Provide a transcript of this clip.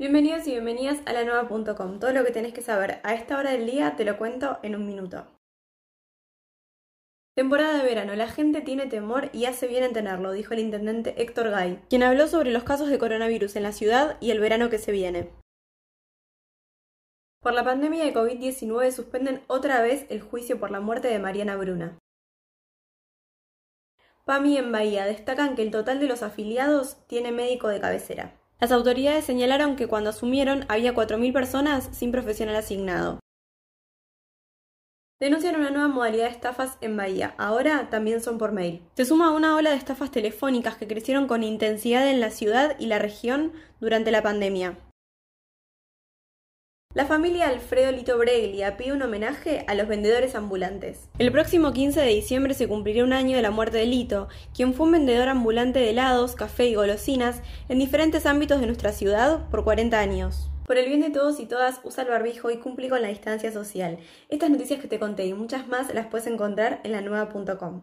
Bienvenidos y bienvenidas a la nueva.com. Todo lo que tenés que saber a esta hora del día te lo cuento en un minuto. Temporada de verano, la gente tiene temor y hace bien en tenerlo, dijo el intendente Héctor Gay, quien habló sobre los casos de coronavirus en la ciudad y el verano que se viene. Por la pandemia de COVID-19 suspenden otra vez el juicio por la muerte de Mariana Bruna. PAMI en Bahía destacan que el total de los afiliados tiene médico de cabecera. Las autoridades señalaron que cuando asumieron había 4.000 personas sin profesional asignado. Denuncian una nueva modalidad de estafas en Bahía. Ahora también son por mail. Se suma una ola de estafas telefónicas que crecieron con intensidad en la ciudad y la región durante la pandemia. La familia Alfredo Lito Breglia pide un homenaje a los vendedores ambulantes. El próximo 15 de diciembre se cumplirá un año de la muerte de Lito, quien fue un vendedor ambulante de helados, café y golosinas en diferentes ámbitos de nuestra ciudad por 40 años. Por el bien de todos y todas, usa el barbijo y cumple con la distancia social. Estas noticias que te conté y muchas más las puedes encontrar en la nueva.com.